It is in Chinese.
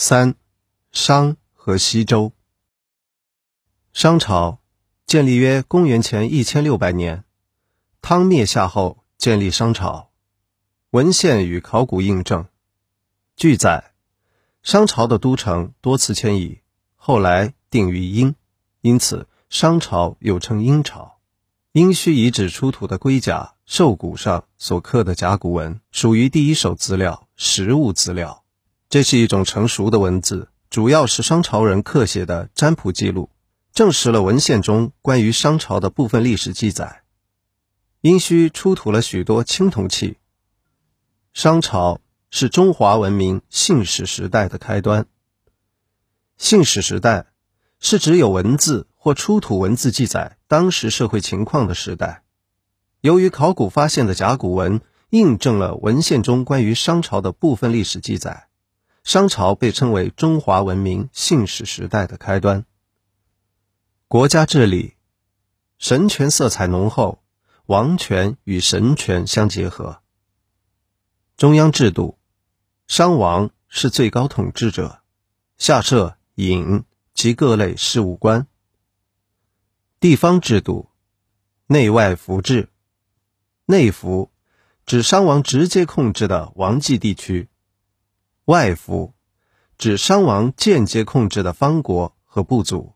三、商和西周。商朝建立约公元前一千六百年，汤灭夏后建立商朝。文献与考古印证。据载，商朝的都城多次迁移，后来定于殷，因此商朝又称殷朝。殷墟遗址出土的龟甲、兽骨上所刻的甲骨文，属于第一手资料，实物资料。这是一种成熟的文字，主要是商朝人刻写的占卜记录，证实了文献中关于商朝的部分历史记载。殷墟出土了许多青铜器。商朝是中华文明信史时代的开端。信史时代是指有文字或出土文字记载当时社会情况的时代。由于考古发现的甲骨文印证了文献中关于商朝的部分历史记载。商朝被称为中华文明信史时代的开端。国家治理，神权色彩浓厚，王权与神权相结合。中央制度，商王是最高统治者，下设尹及各类事务官。地方制度，内外服制，内服指商王直接控制的王畿地区。外服指伤亡间接控制的方国和部族。